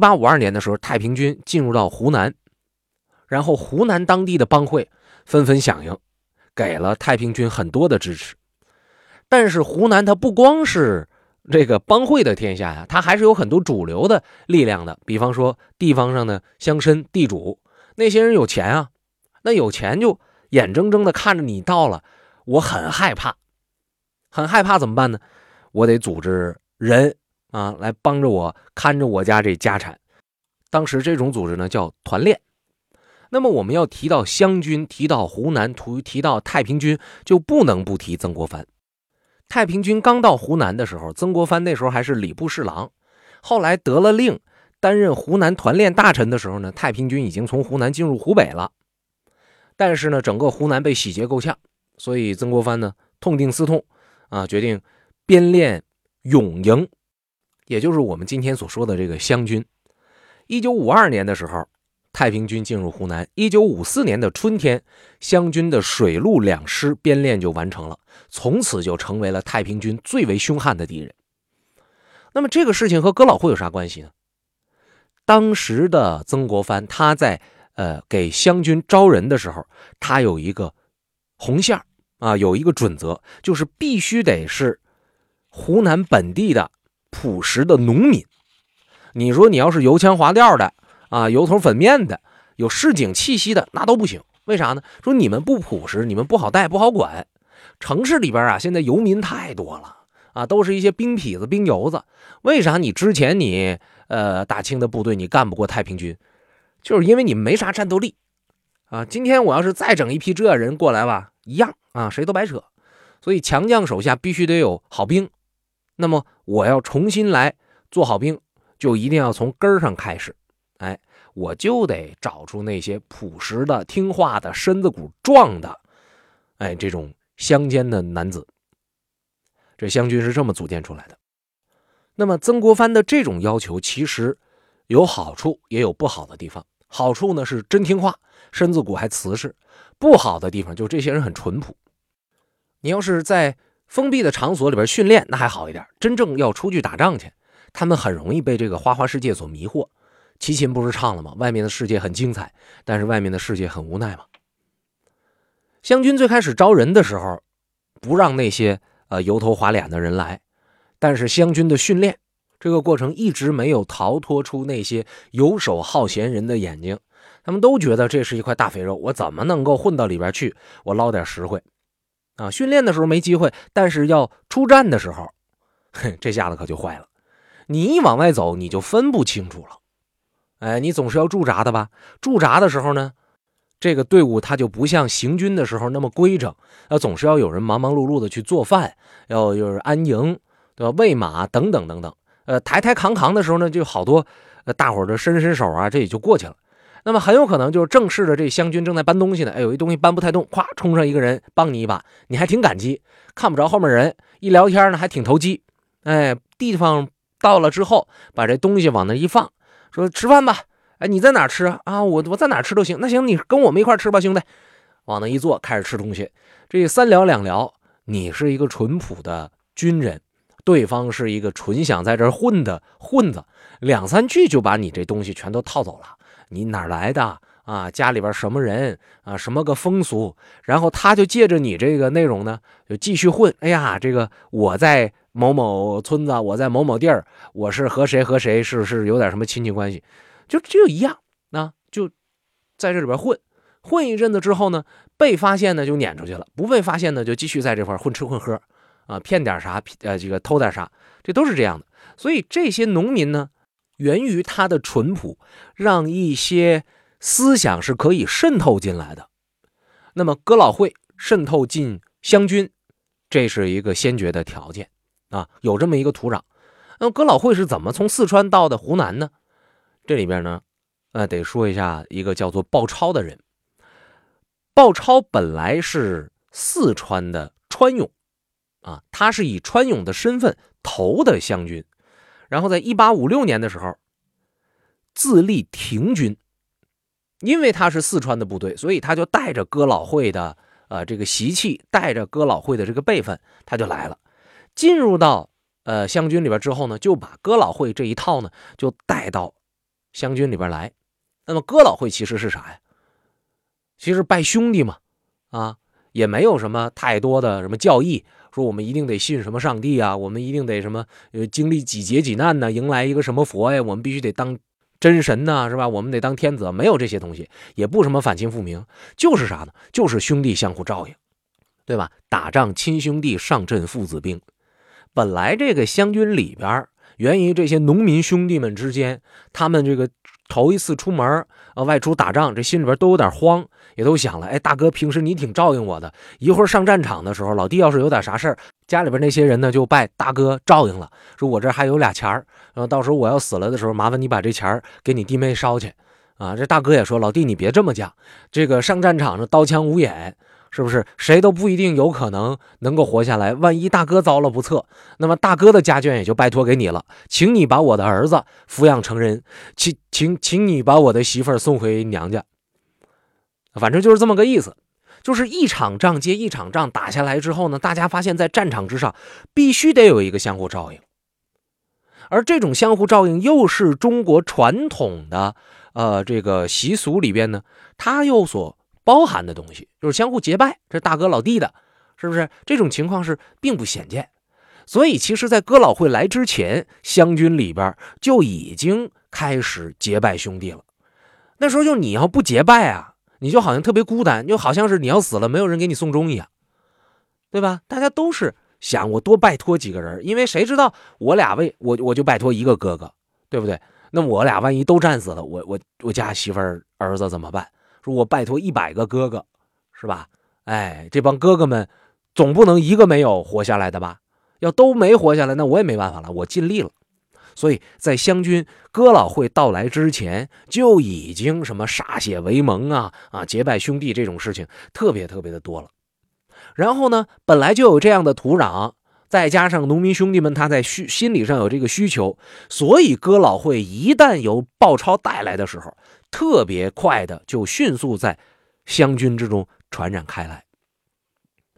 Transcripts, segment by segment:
八五二年的时候，太平军进入到湖南，然后湖南当地的帮会纷纷响应，给了太平军很多的支持。但是湖南它不光是这个帮会的天下呀，它还是有很多主流的力量的。比方说地方上的乡绅、地主，那些人有钱啊，那有钱就眼睁睁的看着你到了，我很害怕，很害怕怎么办呢？我得组织人啊来帮着我看着我家这家产。当时这种组织呢叫团练。那么我们要提到湘军，提到湖南，提提到太平军，就不能不提曾国藩。太平军刚到湖南的时候，曾国藩那时候还是礼部侍郎，后来得了令，担任湖南团练大臣的时候呢，太平军已经从湖南进入湖北了。但是呢，整个湖南被洗劫够呛，所以曾国藩呢痛定思痛，啊，决定编练勇营，也就是我们今天所说的这个湘军。一九五二年的时候。太平军进入湖南。一九五四年的春天，湘军的水陆两师编练就完成了，从此就成为了太平军最为凶悍的敌人。那么这个事情和哥老会有啥关系呢？当时的曾国藩他在呃给湘军招人的时候，他有一个红线啊，有一个准则，就是必须得是湖南本地的朴实的农民。你说你要是油腔滑调的。啊，油头粉面的，有市井气息的那都不行。为啥呢？说你们不朴实，你们不好带，不好管。城市里边啊，现在游民太多了啊，都是一些兵痞子、兵油子。为啥你之前你呃大清的部队你干不过太平军？就是因为你没啥战斗力啊。今天我要是再整一批这人过来吧，一样啊，谁都白扯。所以强将手下必须得有好兵。那么我要重新来做好兵，就一定要从根上开始。哎，我就得找出那些朴实的、听话的、身子骨壮的，哎，这种乡间的男子。这湘军是这么组建出来的。那么曾国藩的这种要求其实有好处，也有不好的地方。好处呢是真听话，身子骨还瓷实；不好的地方就这些人很淳朴。你要是在封闭的场所里边训练，那还好一点；真正要出去打仗去，他们很容易被这个花花世界所迷惑。齐秦不是唱了吗？外面的世界很精彩，但是外面的世界很无奈嘛。湘军最开始招人的时候，不让那些呃油头滑脸的人来，但是湘军的训练这个过程一直没有逃脱出那些游手好闲人的眼睛，他们都觉得这是一块大肥肉，我怎么能够混到里边去？我捞点实惠啊！训练的时候没机会，但是要出战的时候，哼，这下子可就坏了。你一往外走，你就分不清楚了。哎，你总是要驻扎的吧？驻扎的时候呢，这个队伍它就不像行军的时候那么规整，要总是要有人忙忙碌碌的去做饭，要就是安营，对吧？喂马等等等等。呃，抬抬扛扛的时候呢，就好多，呃，大伙儿的伸伸手啊，这也就过去了。那么很有可能就是正式的这湘军正在搬东西呢，哎，有一东西搬不太动，咵，冲上一个人帮你一把，你还挺感激，看不着后面人，一聊天呢还挺投机。哎，地方到了之后，把这东西往那一放。说吃饭吧，哎，你在哪吃？啊，我我在哪吃都行。那行，你跟我们一块吃吧，兄弟。往那一坐，开始吃东西。这三聊两聊，你是一个淳朴的军人，对方是一个纯想在这混的混子，两三句就把你这东西全都套走了。你哪来的啊？家里边什么人啊？什么个风俗？然后他就借着你这个内容呢，就继续混。哎呀，这个我在。某某村子，我在某某地儿，我是和谁和谁是是有点什么亲戚关系，就就一样啊，就在这里边混混一阵子之后呢，被发现呢就撵出去了，不被发现呢就继续在这块混吃混喝啊，骗点啥，呃，这个偷点啥，这都是这样的。所以这些农民呢，源于他的淳朴，让一些思想是可以渗透进来的。那么哥老会渗透进湘军，这是一个先决的条件。啊，有这么一个土壤，那么哥老会是怎么从四川到的湖南呢？这里边呢，呃，得说一下一个叫做鲍超的人。鲍超本来是四川的川勇，啊，他是以川勇的身份投的湘军，然后在一八五六年的时候自立停军，因为他是四川的部队，所以他就带着哥老会的呃这个习气，带着哥老会的这个辈分，他就来了。进入到呃湘军里边之后呢，就把哥老会这一套呢就带到湘军里边来。那么哥老会其实是啥呀？其实拜兄弟嘛，啊，也没有什么太多的什么教义，说我们一定得信什么上帝啊，我们一定得什么呃经历几劫几难呢，迎来一个什么佛呀，我们必须得当真神呢，是吧？我们得当天子，没有这些东西，也不什么反清复明，就是啥呢？就是兄弟相互照应，对吧？打仗亲兄弟，上阵父子兵。本来这个湘军里边，源于这些农民兄弟们之间，他们这个。头一次出门啊，外出打仗，这心里边都有点慌，也都想了，哎，大哥，平时你挺照应我的，一会儿上战场的时候，老弟要是有点啥事儿，家里边那些人呢就拜大哥照应了，说我这还有俩钱儿，然后到时候我要死了的时候，麻烦你把这钱儿给你弟妹烧去，啊，这大哥也说，老弟你别这么讲，这个上战场呢刀枪无眼。是不是谁都不一定有可能能够活下来？万一大哥遭了不测，那么大哥的家眷也就拜托给你了，请你把我的儿子抚养成人，请请请你把我的媳妇儿送回娘家。反正就是这么个意思，就是一场仗接一场仗打下来之后呢，大家发现，在战场之上必须得有一个相互照应，而这种相互照应又是中国传统的呃这个习俗里边呢，它又所。包含的东西就是相互结拜，这大哥老弟的，是不是？这种情况是并不鲜见，所以其实，在哥老会来之前，湘军里边就已经开始结拜兄弟了。那时候就你要不结拜啊，你就好像特别孤单，就好像是你要死了，没有人给你送终一样，对吧？大家都是想我多拜托几个人，因为谁知道我俩为我我就拜托一个哥哥，对不对？那我俩万一都战死了，我我我家媳妇儿儿子怎么办？说我拜托一百个哥哥，是吧？哎，这帮哥哥们总不能一个没有活下来的吧？要都没活下来，那我也没办法了，我尽力了。所以在湘军哥老会到来之前，就已经什么歃血为盟啊啊，结拜兄弟这种事情特别特别的多了。然后呢，本来就有这样的土壤，再加上农民兄弟们他在需心理上有这个需求，所以哥老会一旦由鲍超带来的时候。特别快的，就迅速在湘军之中传染开来。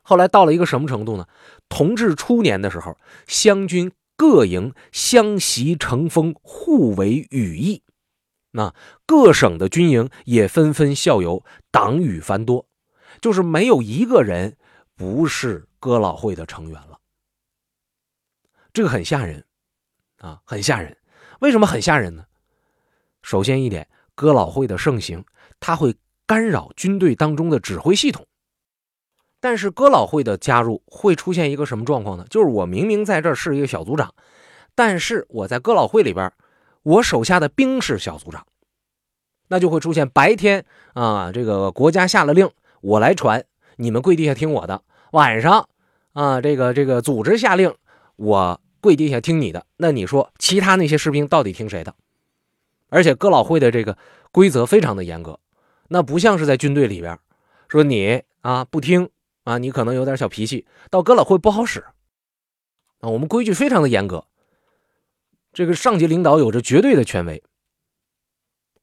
后来到了一个什么程度呢？同治初年的时候，湘军各营相袭成风，互为羽翼。那各省的军营也纷纷效尤，党羽繁多，就是没有一个人不是哥老会的成员了。这个很吓人啊，很吓人。为什么很吓人呢？首先一点。哥老会的盛行，它会干扰军队当中的指挥系统。但是哥老会的加入会出现一个什么状况呢？就是我明明在这是一个小组长，但是我在哥老会里边，我手下的兵是小组长，那就会出现白天啊，这个国家下了令，我来传，你们跪地下听我的；晚上啊，这个这个组织下令，我跪地下听你的。那你说其他那些士兵到底听谁的？而且哥老会的这个规则非常的严格，那不像是在军队里边，说你啊不听啊，你可能有点小脾气，到哥老会不好使啊。我们规矩非常的严格，这个上级领导有着绝对的权威，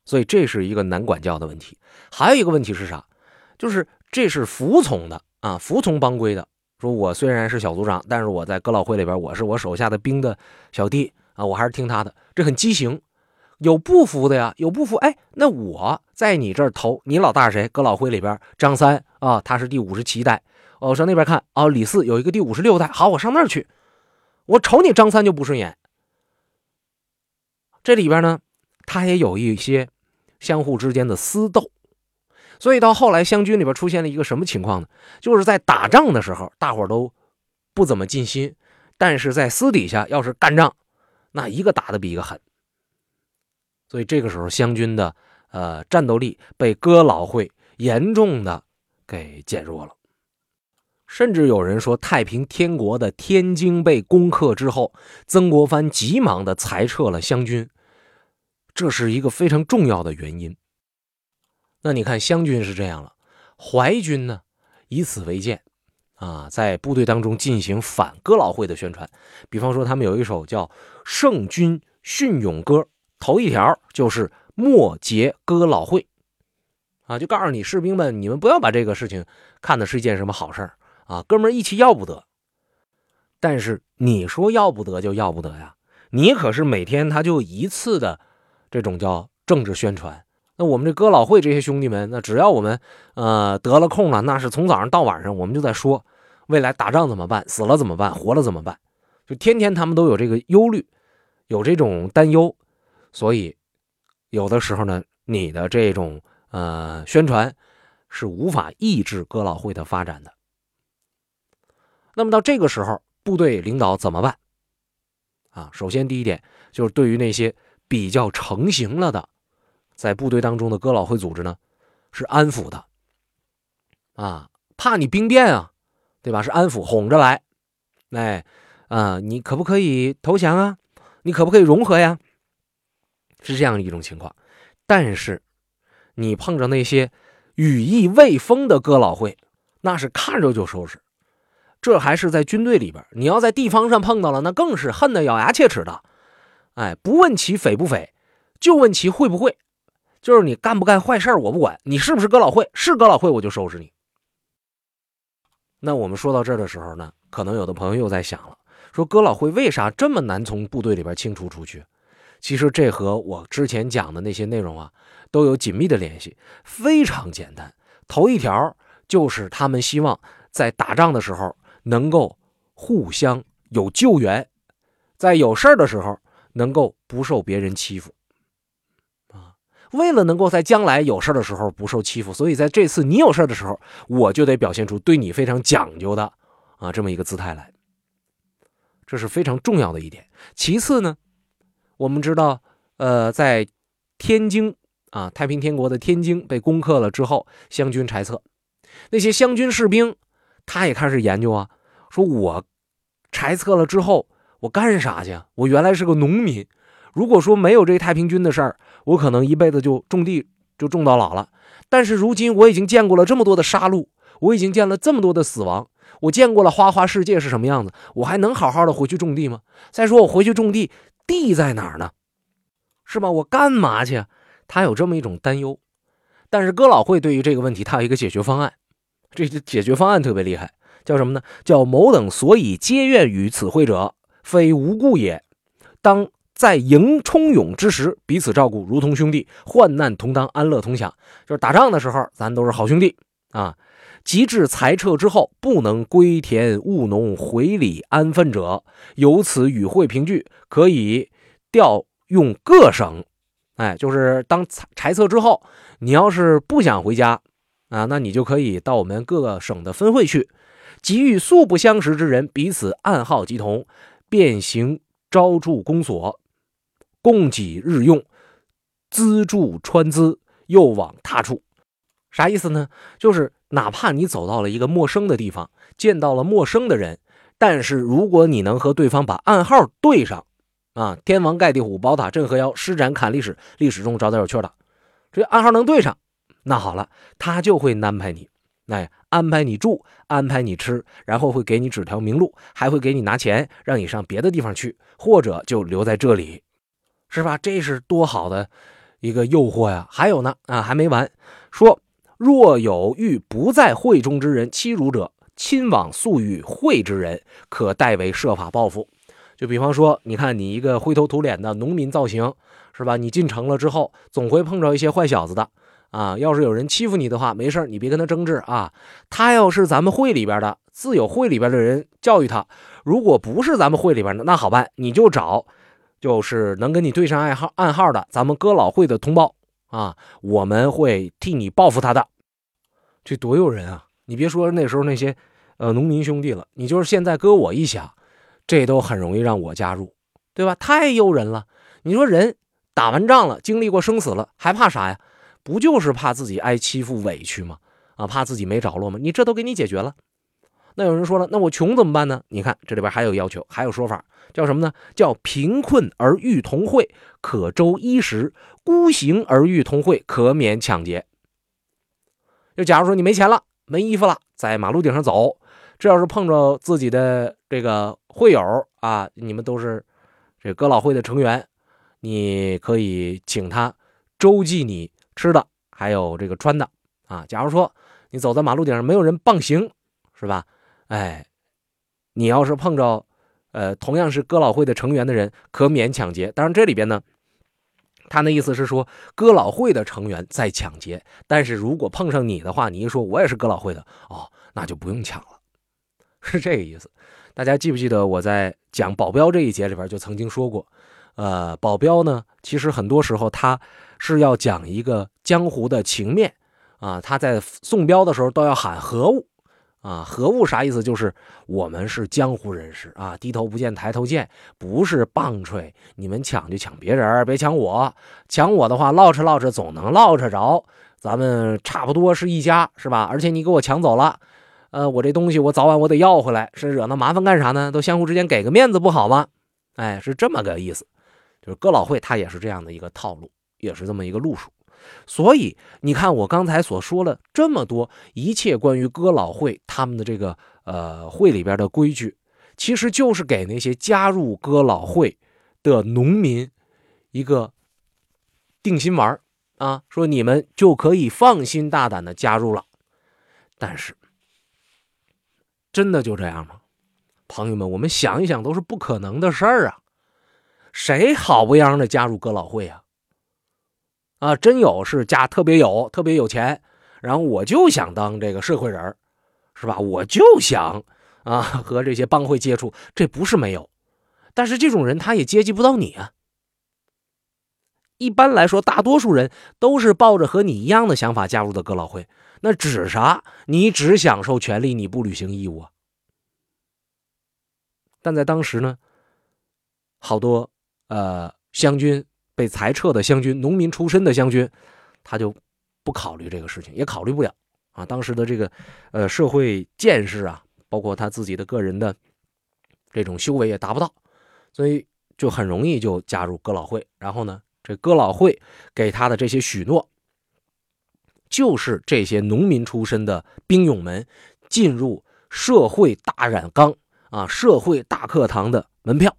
所以这是一个难管教的问题。还有一个问题是啥？就是这是服从的啊，服从帮规的。说我虽然是小组长，但是我在哥老会里边，我是我手下的兵的小弟啊，我还是听他的，这很畸形。有不服的呀，有不服。哎，那我在你这儿投，你老大是谁？哥老会里边张三啊，他是第五十七代。我上那边看啊，李四有一个第五十六代。好，我上那儿去。我瞅你张三就不顺眼。这里边呢，他也有一些相互之间的私斗。所以到后来，湘军里边出现了一个什么情况呢？就是在打仗的时候，大伙都不怎么尽心，但是在私底下要是干仗，那一个打的比一个狠。所以这个时候，湘军的呃战斗力被哥老会严重的给减弱了，甚至有人说，太平天国的天津被攻克之后，曾国藩急忙的裁撤了湘军，这是一个非常重要的原因。那你看，湘军是这样了，淮军呢以此为鉴，啊，在部队当中进行反哥老会的宣传，比方说他们有一首叫《圣军训勇歌》。头一条就是莫结哥老会，啊，就告诉你士兵们，你们不要把这个事情看的是一件什么好事啊，哥们义气要不得。但是你说要不得就要不得呀，你可是每天他就一次的这种叫政治宣传。那我们这哥老会这些兄弟们，那只要我们呃得了空了，那是从早上到晚上，我们就在说未来打仗怎么办，死了怎么办，活了怎么办，就天天他们都有这个忧虑，有这种担忧，所以有的时候呢，你的这种呃宣传是无法抑制哥老会的发展的。那么到这个时候，部队领导怎么办？啊，首先第一点就是对于那些比较成型了的。在部队当中的哥老会组织呢，是安抚的，啊，怕你兵变啊，对吧？是安抚，哄着来，哎，啊，你可不可以投降啊？你可不可以融合呀？是这样一种情况。但是，你碰着那些羽翼未丰的哥老会，那是看着就收拾。这还是在军队里边，你要在地方上碰到了，那更是恨得咬牙切齿的。哎，不问其匪不匪，就问其会不会。就是你干不干坏事我不管你是不是哥老会，是哥老会我就收拾你。那我们说到这儿的时候呢，可能有的朋友又在想了，说哥老会为啥这么难从部队里边清除出去？其实这和我之前讲的那些内容啊都有紧密的联系，非常简单。头一条就是他们希望在打仗的时候能够互相有救援，在有事儿的时候能够不受别人欺负。为了能够在将来有事的时候不受欺负，所以在这次你有事的时候，我就得表现出对你非常讲究的啊这么一个姿态来，这是非常重要的一点。其次呢，我们知道，呃，在天津啊，太平天国的天津被攻克了之后，湘军裁撤，那些湘军士兵，他也开始研究啊，说我裁撤了之后，我干啥去？我原来是个农民。如果说没有这太平军的事儿，我可能一辈子就种地就种到老了。但是如今我已经见过了这么多的杀戮，我已经见了这么多的死亡，我见过了花花世界是什么样子，我还能好好的回去种地吗？再说我回去种地，地在哪儿呢？是吧？我干嘛去？他有这么一种担忧。但是哥老会对于这个问题，他有一个解决方案。这解决方案特别厉害，叫什么呢？叫某等所以皆愿与此会者，非无故也。当。在迎冲勇之时，彼此照顾，如同兄弟；患难同当，安乐同享。就是打仗的时候，咱都是好兄弟啊。及至裁撤之后，不能归田务农，回里安分者，由此与会凭据，可以调用各省。哎，就是当裁裁撤之后，你要是不想回家啊，那你就可以到我们各个省的分会去，给予素不相识之人，彼此暗号即同，便行招助公所。供给日用，资助川资，又往他处，啥意思呢？就是哪怕你走到了一个陌生的地方，见到了陌生的人，但是如果你能和对方把暗号对上，啊，天王盖地虎，宝塔镇河妖，施展砍历史，历史中找点有趣的，这暗号能对上，那好了，他就会安排你，哎，安排你住，安排你吃，然后会给你指条明路，还会给你拿钱，让你上别的地方去，或者就留在这里。是吧？这是多好的一个诱惑呀！还有呢，啊，还没完。说若有欲不在会中之人欺辱者，亲往速与会之人，可代为设法报复。就比方说，你看你一个灰头土脸的农民造型，是吧？你进城了之后，总会碰着一些坏小子的啊。要是有人欺负你的话，没事你别跟他争执啊。他要是咱们会里边的，自有会里边的人教育他；如果不是咱们会里边的，那好办，你就找。就是能跟你对上暗号暗号的，咱们哥老会的同胞啊，我们会替你报复他的。这多诱人啊！你别说那时候那些呃农民兄弟了，你就是现在搁我一想，这都很容易让我加入，对吧？太诱人了！你说人打完仗了，经历过生死了，还怕啥呀？不就是怕自己挨欺负委屈吗？啊，怕自己没着落吗？你这都给你解决了。那有人说了，那我穷怎么办呢？你看这里边还有要求，还有说法。叫什么呢？叫贫困而欲同会，可周衣食；孤行而欲同会，可免抢劫。就假如说你没钱了，没衣服了，在马路顶上走，这要是碰着自己的这个会友啊，你们都是这哥老会的成员，你可以请他周济你吃的，还有这个穿的啊。假如说你走在马路顶上，没有人棒行，是吧？哎，你要是碰着。呃，同样是哥老会的成员的人可免抢劫。当然，这里边呢，他那意思是说，哥老会的成员在抢劫，但是如果碰上你的话，你一说我也是哥老会的，哦，那就不用抢了，是这个意思。大家记不记得我在讲保镖这一节里边就曾经说过，呃，保镖呢，其实很多时候他是要讲一个江湖的情面啊，他在送镖的时候都要喊何物。啊，何物啥意思？就是我们是江湖人士啊，低头不见抬头见，不是棒槌。你们抢就抢别人，别抢我。抢我的话，捞扯捞扯总能捞扯着。咱们差不多是一家，是吧？而且你给我抢走了，呃，我这东西我早晚我得要回来，是惹那麻烦干啥呢？都相互之间给个面子不好吗？哎，是这么个意思。就是哥老会他也是这样的一个套路，也是这么一个路数。所以你看，我刚才所说了这么多，一切关于哥老会他们的这个呃会里边的规矩，其实就是给那些加入哥老会的农民一个定心丸啊，说你们就可以放心大胆的加入了。但是，真的就这样吗？朋友们，我们想一想，都是不可能的事儿啊！谁好不样的加入哥老会啊？啊，真有是家特别有特别有钱，然后我就想当这个社会人是吧？我就想啊和这些帮会接触，这不是没有，但是这种人他也接济不到你啊。一般来说，大多数人都是抱着和你一样的想法加入的哥老会，那指啥？你只享受权利，你不履行义务啊。但在当时呢，好多呃湘军。被裁撤的湘军，农民出身的湘军，他就不考虑这个事情，也考虑不了啊。当时的这个呃社会见识啊，包括他自己的个人的这种修为也达不到，所以就很容易就加入哥老会。然后呢，这哥老会给他的这些许诺，就是这些农民出身的兵勇们进入社会大染缸啊，社会大课堂的门票。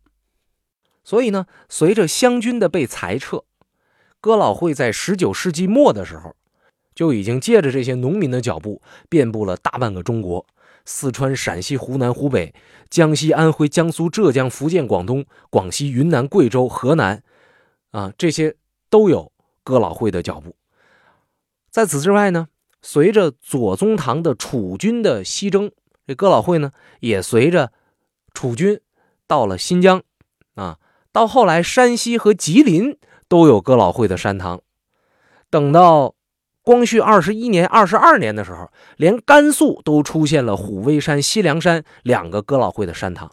所以呢，随着湘军的被裁撤，哥老会在十九世纪末的时候，就已经借着这些农民的脚步，遍布了大半个中国：四川、陕西、湖南、湖北、江西、安徽、江苏、浙江、福建、广东、广西、云南、贵州、河南，啊，这些都有哥老会的脚步。在此之外呢，随着左宗棠的楚军的西征，这哥老会呢，也随着楚军到了新疆，啊。到后来，山西和吉林都有哥老会的山堂。等到光绪二十一年、二十二年的时候，连甘肃都出现了虎威山、西凉山两个哥老会的山堂。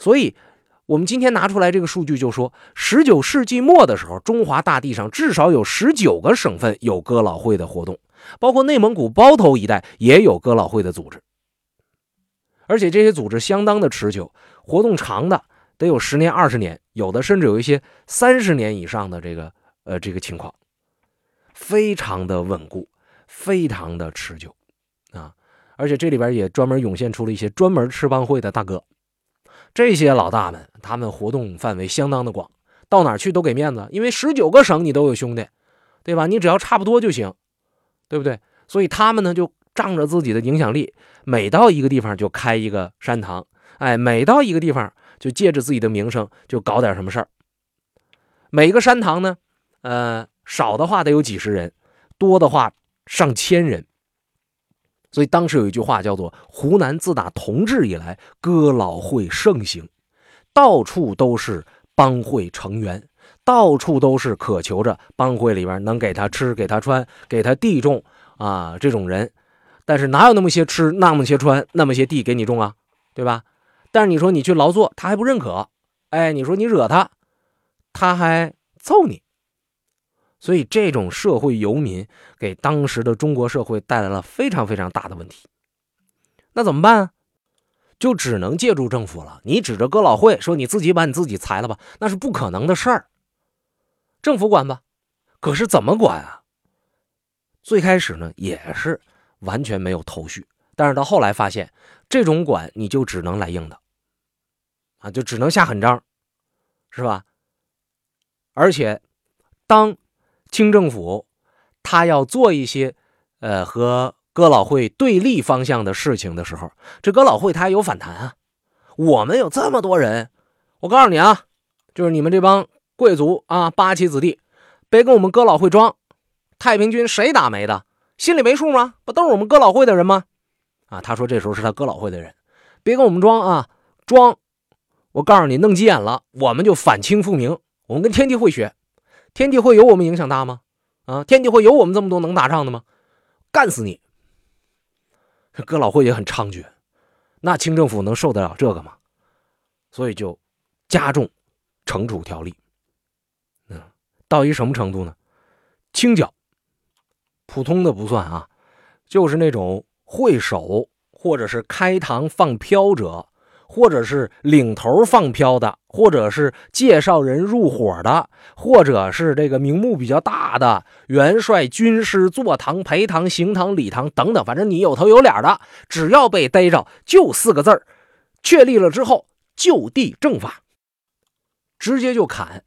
所以，我们今天拿出来这个数据，就说十九世纪末的时候，中华大地上至少有十九个省份有哥老会的活动，包括内蒙古包头一带也有哥老会的组织。而且这些组织相当的持久，活动长的。得有十年、二十年，有的甚至有一些三十年以上的这个呃这个情况，非常的稳固，非常的持久啊！而且这里边也专门涌现出了一些专门吃帮会的大哥，这些老大们他们活动范围相当的广，到哪去都给面子，因为十九个省你都有兄弟，对吧？你只要差不多就行，对不对？所以他们呢就仗着自己的影响力，每到一个地方就开一个山堂，哎，每到一个地方。就借着自己的名声，就搞点什么事儿。每个山堂呢，呃，少的话得有几十人，多的话上千人。所以当时有一句话叫做“湖南自打同治以来，哥老会盛行，到处都是帮会成员，到处都是渴求着帮会里边能给他吃、给他穿、给他地种啊这种人。但是哪有那么些吃、那么些穿、那么些地给你种啊，对吧？但是你说你去劳作，他还不认可，哎，你说你惹他，他还揍你，所以这种社会游民给当时的中国社会带来了非常非常大的问题。那怎么办？就只能借助政府了。你指着哥老会说你自己把你自己裁了吧，那是不可能的事儿。政府管吧，可是怎么管啊？最开始呢也是完全没有头绪，但是到后来发现，这种管你就只能来硬的。啊，就只能下狠招，是吧？而且，当清政府他要做一些呃和哥老会对立方向的事情的时候，这哥老会他有反弹啊。我们有这么多人，我告诉你啊，就是你们这帮贵族啊，八旗子弟，别跟我们哥老会装。太平军谁打没的？心里没数吗？不都是我们哥老会的人吗？啊，他说这时候是他哥老会的人，别跟我们装啊，装！我告诉你，弄急眼了，我们就反清复明。我们跟天地会学，天地会有我们影响大吗？啊，天地会有我们这么多能打仗的吗？干死你！哥老会也很猖獗，那清政府能受得了这个吗？所以就加重惩处条例。嗯，到一什么程度呢？清剿，普通的不算啊，就是那种会首或者是开膛放飘者，或者是领头放飘的，或者是介绍人入伙的，或者是这个名目比较大的元帅、军师、坐堂、陪堂、行堂、礼堂等等，反正你有头有脸的，只要被逮着，就四个字儿，确立了之后就地正法，直接就砍。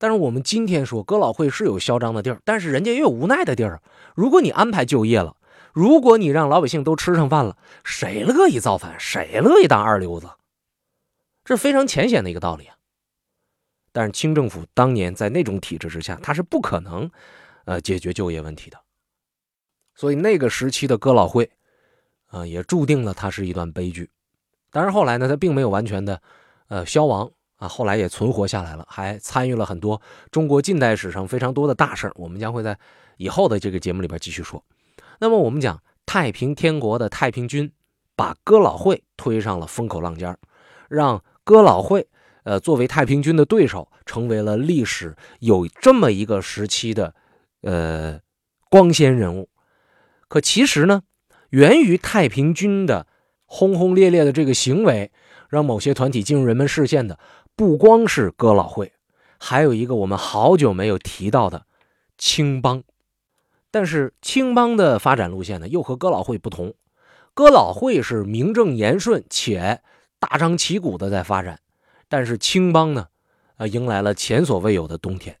但是我们今天说，哥老会是有嚣张的地儿，但是人家也有无奈的地儿。如果你安排就业了，如果你让老百姓都吃上饭了，谁乐意造反？谁乐意当二流子？这是非常浅显的一个道理啊。但是清政府当年在那种体制之下，他是不可能，呃，解决就业问题的。所以那个时期的哥老会，啊，也注定了它是一段悲剧。当然后来呢，它并没有完全的，呃，消亡。啊，后来也存活下来了，还参与了很多中国近代史上非常多的大事我们将会在以后的这个节目里边继续说。那么我们讲太平天国的太平军，把哥老会推上了风口浪尖让哥老会呃作为太平军的对手，成为了历史有这么一个时期的呃光鲜人物。可其实呢，源于太平军的轰轰烈烈的这个行为，让某些团体进入人们视线的。不光是哥老会，还有一个我们好久没有提到的青帮。但是青帮的发展路线呢，又和哥老会不同。哥老会是名正言顺且大张旗鼓的在发展，但是青帮呢，呃，迎来了前所未有的冬天。